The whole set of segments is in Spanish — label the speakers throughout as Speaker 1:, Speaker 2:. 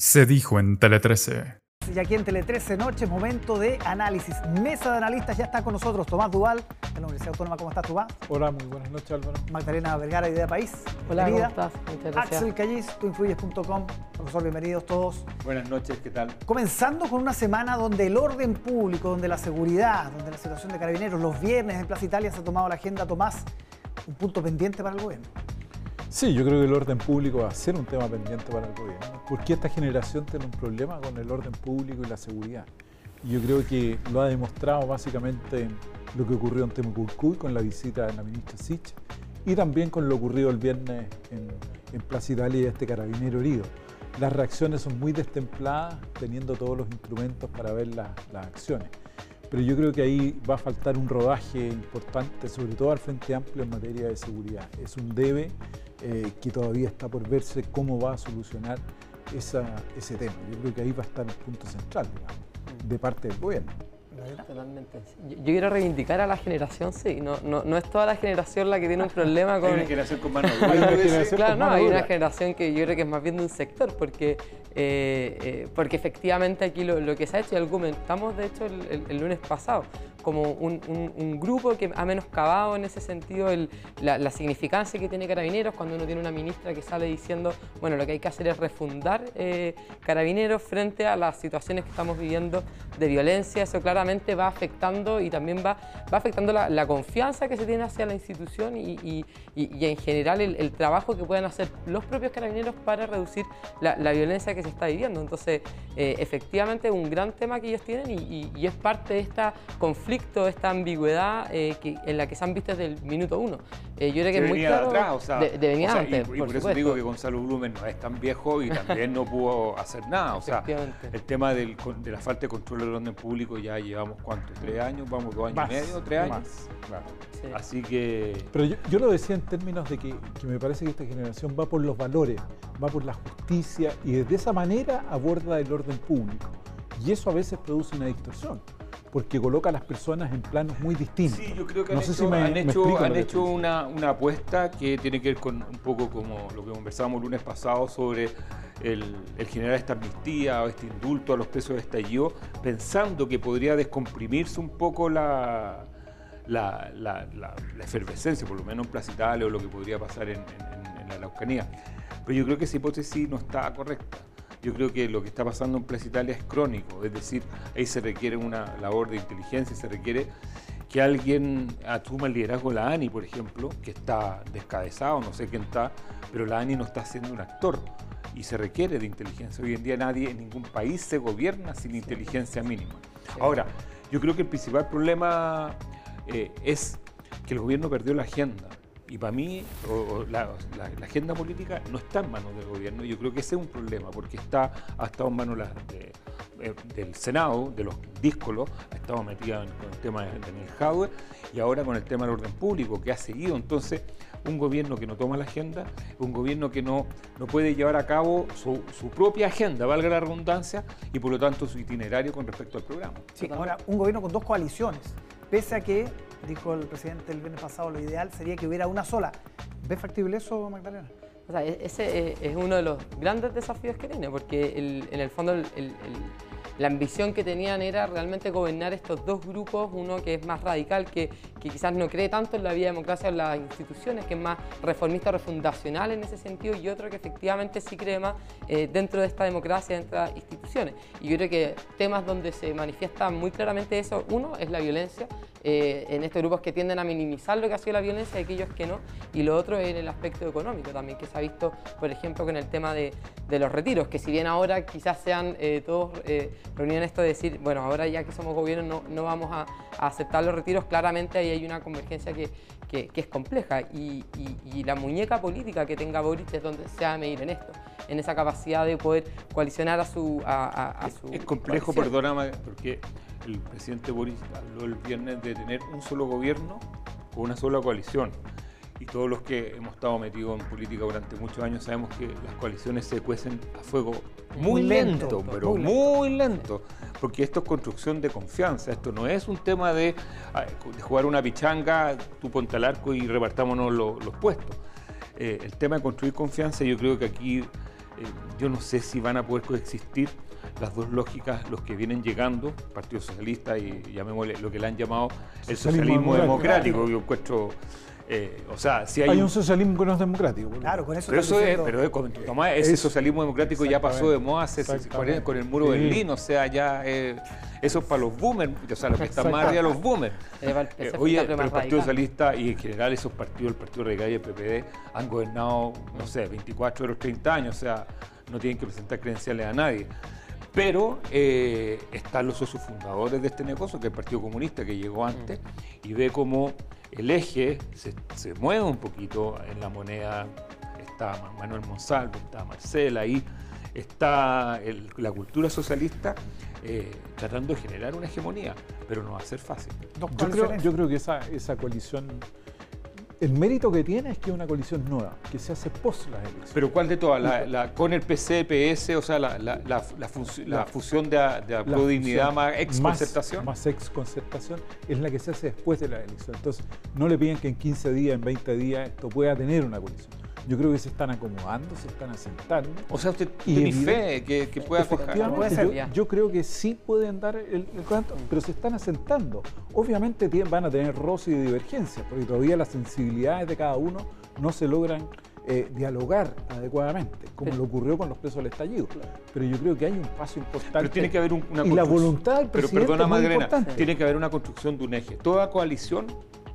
Speaker 1: Se dijo en Tele 13.
Speaker 2: Y aquí en Tele 13 Noche, momento de análisis. Mesa de analistas ya está con nosotros Tomás Duval, de la Universidad Autónoma. ¿Cómo estás, Tomás?
Speaker 3: Hola, muy buenas noches, Álvaro.
Speaker 2: Magdalena Vergara, Idea País.
Speaker 4: Hola, ¿cómo estás? Muchas gracias.
Speaker 2: Axel Callis, tuinfluyes.com. Profesor, bienvenidos todos.
Speaker 5: Buenas noches, ¿qué tal?
Speaker 2: Comenzando con una semana donde el orden público, donde la seguridad, donde la situación de carabineros, los viernes en Plaza Italia se ha tomado la agenda, Tomás, un punto pendiente para el gobierno.
Speaker 3: Sí, yo creo que el orden público va a ser un tema pendiente para el gobierno, porque esta generación tiene un problema con el orden público y la seguridad. Yo creo que lo ha demostrado básicamente en lo que ocurrió en Temucurcuy con la visita de la ministra Sich y también con lo ocurrido el viernes en, en Plaza Italia y este carabinero herido. Las reacciones son muy destempladas, teniendo todos los instrumentos para ver las- las acciones. Pero yo creo que ahí va a faltar un rodaje importante, sobre todo al Frente Amplio en materia de seguridad. Es un debe eh, que todavía está por verse cómo va a solucionar esa- ese tema. Yo creo que ahí va a estar el punto central, digamos, de parte del gobierno.
Speaker 4: Totalmente. Yo, yo quiero reivindicar a la generación, sí. No, no, no es toda la generación la que tiene un problema
Speaker 5: Hay
Speaker 4: con.
Speaker 5: una generación con mano
Speaker 3: Hay
Speaker 5: dura.
Speaker 4: Claro, no, hay una generación que yo creo que es más bien de un sector, porque, eh, eh, porque efectivamente aquí lo, lo que se ha hecho, y algo comentamos de hecho el, el- el lunes pasado, como un, un- un grupo que ha menoscabado en ese sentido el- la, la significancia que tiene Carabineros cuando uno tiene una ministra que sale diciendo, bueno, lo que hay que hacer es refundar eh, Carabineros frente a las situaciones que estamos viviendo de violencia, eso claramente va afectando y también va, va afectando la, la confianza que se tiene hacia la institución y, y- y- y en general el, el trabajo que pueden hacer los propios carabineros para reducir la, la violencia que se está viviendo. Entonces, eh, efectivamente un gran tema que ellos tienen y, es parte de este conflicto, esta ambigüedad eh, que, en la que se han visto desde el minuto uno. Eh, yo creo que es muy
Speaker 5: venía de
Speaker 4: claro
Speaker 5: atrás, o sea,
Speaker 4: de, de venir
Speaker 5: o sea,
Speaker 4: antes,
Speaker 5: y, y
Speaker 4: por
Speaker 5: por eso
Speaker 4: supuesto.
Speaker 5: digo que Gonzalo Blumen no es tan viejo y también no pudo hacer nada. O sea, el tema del de la falta de control del orden público ya llevamos cuánto, tres años, vamos dos años
Speaker 3: Más,
Speaker 5: y medio, tres años.
Speaker 3: más, claro.
Speaker 4: Sí.
Speaker 5: Así que
Speaker 3: Pero yo, yo lo decía en términos de que, que me parece que esta generación va por los valores, va por la justicia y de esa manera aborda el orden público. Y eso a veces produce una distorsión, porque coloca a las personas en planos muy distintos.
Speaker 5: Sí, yo creo que
Speaker 3: no
Speaker 5: han
Speaker 3: sé
Speaker 5: hecho,
Speaker 3: si me,
Speaker 5: han hecho, han hecho una, una apuesta que tiene que ver con un poco como lo que conversábamos el lunes pasado sobre el, el generar esta amnistía o este indulto a los presos de estallido, pensando que podría descomprimirse un poco la, la, la- la- la efervescencia, por lo menos en Plaza Italia o lo que podría pasar en, en- en la Araucanía. Pero yo creo que esa hipótesis no está correcta. Yo creo que lo que está pasando en Plaza Italia es crónico, es decir, ahí se requiere una labor de inteligencia, se requiere que alguien asuma el liderazgo de la ANI, por ejemplo, que está descabezado, no sé quién está, pero la ANI no está siendo un actor y se requiere de inteligencia. Hoy en día nadie en ningún país se gobierna sin inteligencia mínima. Ahora, yo creo que el principal problema eh, es que el gobierno perdió la agenda. Y para mí, o- o la, la- la agenda política no está en manos del gobierno. Yo creo que ese es un problema, porque está, ha estado en manos la- de- eh, del Senado, de los díscolos, ha estado metida en- con el tema de Daniel Jadwe y ahora con el tema del orden público, que ha seguido. Entonces, un gobierno que no toma la agenda, un gobierno que no, no puede llevar a cabo su, su propia agenda, valga la redundancia, y por lo tanto su itinerario con respecto al programa.
Speaker 2: Sí, ahora, un gobierno con dos coaliciones. Pese a que, dijo el presidente el viernes pasado, lo ideal sería que hubiera una sola. ¿Ves factible eso, Magdalena?
Speaker 4: O sea, e- ese eh, es uno de los grandes desafíos que tiene, porque el- en el fondo el- el- la ambición que tenían era realmente gobernar estos dos grupos, uno que es más radical, que, que quizás no cree tanto en la vida de democracia o en las instituciones, que es más reformista, refundacional en ese sentido, y otro que efectivamente sí cree más eh, dentro de esta democracia, dentro de estas instituciones. Y yo creo que temas donde se manifiesta muy claramente eso, uno es la violencia, eh, en estos grupos que tienden a minimizar lo que ha sido la violencia y aquellos que no, y lo otro es en el aspecto económico también, que se ha visto, por ejemplo, con el tema de, de los retiros, que si bien ahora quizás sean eh, todos eh, reunidos en esto de decir, bueno, ahora ya que somos gobierno no, no vamos a, a aceptar los retiros, claramente ahí hay una convergencia que, que- que es compleja y, y- y la muñeca política que tenga Boris es donde se va a medir en esto, en esa capacidad de poder coalicionar a su... A, a- a su
Speaker 5: Es complejo,
Speaker 4: coalición.
Speaker 5: perdóname, porque el presidente Boris habló el viernes de tener un solo gobierno o una sola coalición. Y todos los que hemos estado metidos en política durante muchos años sabemos que las coaliciones se cuecen a fuego muy,
Speaker 2: Muy lento,
Speaker 5: lento,
Speaker 2: doctor,
Speaker 5: pero
Speaker 2: muy lento.
Speaker 5: muy lento. Porque esto es construcción de confianza. Esto no es un tema de, ah, de jugar una pichanga, tú ponte al arco y repartámonos lo- los puestos. Eh, el tema de construir confianza, yo creo que aquí yo no sé si van a poder coexistir las dos lógicas, los que vienen llegando, Partido Socialista y llamémosle lo que le han llamado el socialismo, democrático, yo encuentro eh, o sea, si hay,
Speaker 3: un, socialismo que no es democrático.
Speaker 2: Claro, con eso.
Speaker 5: Pero eso es, pero ese socialismo democrático ya pasó de moda hace, con el muro de Berlín, o sea, ya eh, eso es para los boomers, o sea, los que están más arriba los boomers. Eh, oye, pero el Partido Socialista y en general esos partidos, el Partido Radical y el PPD, han gobernado, no sé, 24 de los 30 años, o sea, no tienen que presentar credenciales a nadie. Pero están los socios fundadores de este negocio, que es el Partido Comunista, que llegó antes, mm. y ve cómo el eje se, mueve un poquito en la moneda. Está Manuel Monsalvo, está Marcela ahí, está la cultura socialista eh, tratando de generar una hegemonía, pero no va a ser fácil.
Speaker 3: Yo creo, que esa, esa coalición el mérito que tiene es que es una coalición nueva, que se hace post las elecciones.
Speaker 5: ¿Pero cuál de todas? La, con el PC, PS, o sea, la, la, fusión de, de aplaudibilidad más ex concertación?
Speaker 3: Más, ex concertación es la que se hace después de la elección. Entonces, no le piden que en 15 días, en 20 días, esto pueda tener una coalición yo creo que se están acomodando, se están asentando.
Speaker 5: O sea, usted tiene fe que, que pueda
Speaker 3: yo, yo, creo que sí pueden dar el, el pero se están asentando. Obviamente van a tener roce y divergencia, porque todavía las sensibilidades de cada uno no se logran eh, dialogar adecuadamente, como lo ocurrió con los presos del estallido. Pero yo creo que hay un paso importante.
Speaker 5: Pero tiene que haber una
Speaker 3: Y la voluntad del presidente
Speaker 5: Pero perdona, tiene que haber una construcción de un eje. Toda coalición,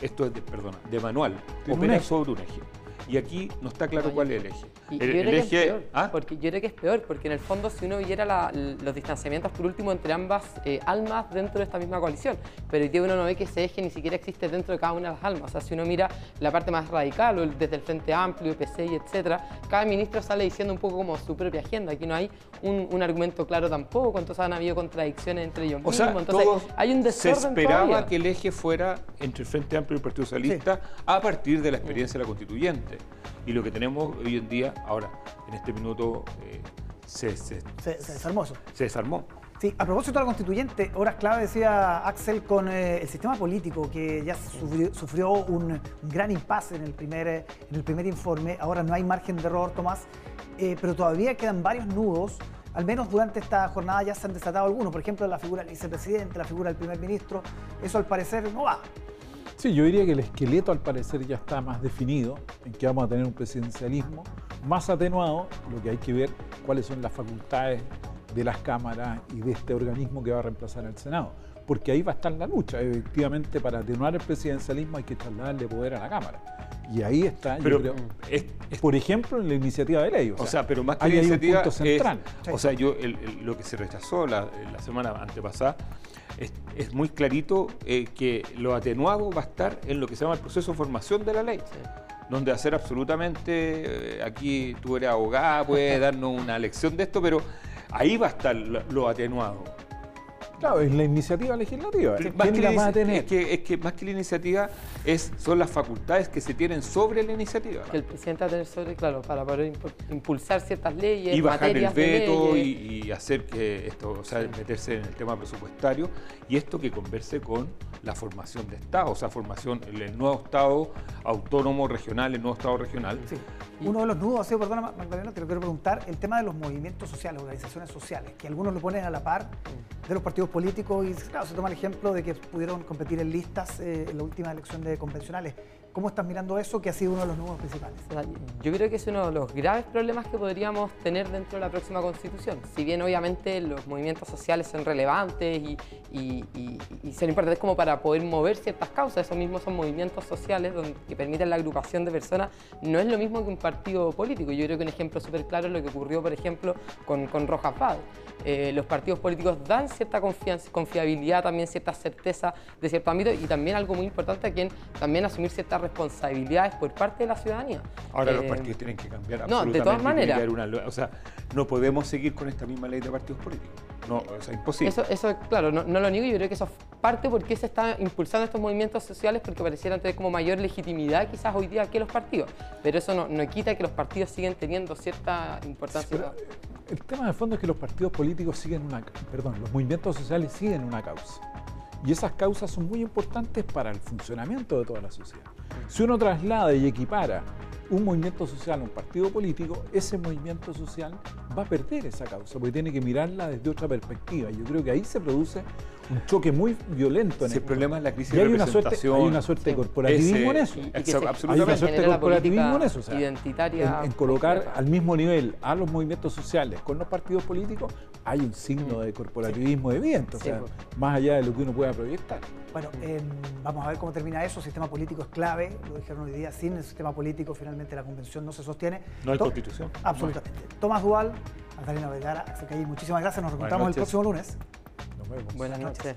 Speaker 5: esto es de, perdona, de manual, opera sobre un eje. Y aquí no está claro cuál es el eje.
Speaker 4: Y el, yo creo eje, que es peor, ¿ah? porque yo creo que es peor, porque en el fondo si uno viera los distanciamientos por último entre ambas eh, almas dentro de esta misma coalición, pero hoy día uno no ve que ese eje ni siquiera existe dentro de cada una de las almas. O sea, si uno mira la parte más radical, o desde el Frente Amplio, PCI, etcétera, cada ministro sale diciendo un poco como su propia agenda. Aquí no hay un, argumento claro tampoco, entonces han habido contradicciones entre ellos
Speaker 5: o
Speaker 4: mismos. entonces hay un desorden
Speaker 5: Se esperaba que el eje fuera entre el Frente Amplio y el Partido Socialista a partir de la experiencia de la constituyente. Y lo que tenemos hoy en día, ahora, en este minuto, eh, se,
Speaker 2: se, desarmó
Speaker 5: Se desarmó.
Speaker 2: Sí, a propósito de la constituyente, horas clave decía Axel con eh, el sistema político que ya sufrió, un, gran impasse en el, primer, en el primer informe. Ahora no hay margen de error, Tomás, eh, pero todavía quedan varios nudos. Al menos durante esta jornada ya se han desatado algunos, por ejemplo, la figura del vicepresidente, la figura del primer ministro. Eso al parecer no va.
Speaker 3: Sí, yo diría que el esqueleto al parecer ya está más definido, en que vamos a tener un presidencialismo más atenuado, lo que hay que ver cuáles son las facultades de las cámaras y de este organismo que va a reemplazar al Senado. Porque ahí va a estar la lucha. Efectivamente, para atenuar el presidencialismo hay que trasladarle poder a la Cámara. Y ahí está, yo creo, por ejemplo, en la iniciativa de ley.
Speaker 5: O, sea, pero más que la iniciativa central. o sea, yo lo que se rechazó la, la semana antepasada es, muy clarito eh, que lo atenuado va a estar en lo que se llama el proceso de formación de la ley. Donde hacer absolutamente, eh, aquí tú eres abogada, puedes darnos una lección de esto, pero ahí va a estar lo atenuado.
Speaker 3: Claro, es la iniciativa legislativa.
Speaker 5: Es que, más que la iniciativa es, son las facultades que se tienen sobre la iniciativa.
Speaker 4: Que el presidente va a tener sobre, claro, para poder impulsar ciertas leyes,
Speaker 5: y bajar el veto y, hacer que esto, o sea, meterse en el tema presupuestario y esto que converse con la formación de Estado, o sea, formación, el, nuevo Estado autónomo regional, el nuevo Estado regional.
Speaker 2: Sí. Uno de los nudos, así, perdona Magdalena, te lo quiero preguntar, el tema de los movimientos sociales, organizaciones sociales, que algunos lo ponen a la par de los partidos políticos y se toma el ejemplo de que pudieron competir en listas eh, en la última elección de convencionales. ¿Cómo estás mirando eso, que ha sido uno de los nuevos principales?
Speaker 4: Yo creo que es uno de los graves problemas que podríamos tener dentro de la próxima constitución. Si bien obviamente los movimientos sociales son relevantes y, son importantes como para poder mover ciertas causas, esos mismos son movimientos sociales que permiten la agrupación de personas, no es lo mismo que un partido político. Yo creo que un ejemplo súper claro es lo que ocurrió, por ejemplo, con, Rojas Vade. Eh, los partidos políticos dan cierta confianza, confiabilidad, también cierta certeza de cierto ámbito y también algo muy importante a quien también asumir ciertas responsabilidades por parte de la ciudadanía.
Speaker 5: Ahora los eh, partidos tienen que cambiar.
Speaker 4: No, de todas maneras.
Speaker 5: o sea, no podemos seguir con esta misma ley de partidos políticos. No, o sea, imposible.
Speaker 4: Eso, eso claro, no, lo niego yo creo que eso es parte porque se están impulsando estos movimientos sociales porque parecieran tener como mayor legitimidad quizás hoy día que los partidos. Pero eso no, no quita que los partidos siguen teniendo cierta importancia.
Speaker 3: El tema de fondo es que los partidos políticos siguen una, perdón, los movimientos sociales siguen una causa. Y esas causas son muy importantes para el funcionamiento de toda la sociedad. Si uno traslada y equipara un movimiento social, un partido político, ese movimiento social va a perder esa causa, porque tiene que mirarla desde otra perspectiva. Yo creo que ahí se produce un choque muy violento. En
Speaker 5: Si el problema es la crisis
Speaker 3: y hay
Speaker 5: de
Speaker 3: una suerte, hay una suerte de corporativismo en eso.
Speaker 4: Y que se-
Speaker 5: Exacto,
Speaker 3: Hay una
Speaker 5: absolutamente.
Speaker 3: suerte de corporativismo en eso. o sea,
Speaker 4: identitaria
Speaker 3: en, en colocar
Speaker 4: completa.
Speaker 3: al mismo nivel a los movimientos sociales con los partidos políticos, hay un signo de corporativismo evidente, o
Speaker 4: Sí,
Speaker 3: sea,
Speaker 4: pues.
Speaker 3: más allá de lo que uno pueda proyectar.
Speaker 2: Bueno, em, vamos a ver cómo termina eso. El sistema político es clave, lo dijeron hoy día. Sin el sistema político, finalmente la convención no se sostiene.
Speaker 5: No hay
Speaker 2: To-
Speaker 5: constitución.
Speaker 2: Absolutamente. Tomás Dual, Magdalena Vergara, Axel Calle, muchísimas gracias. Nos reencontramos el próximo lunes.
Speaker 3: Nos vemos.
Speaker 4: Buenas noches.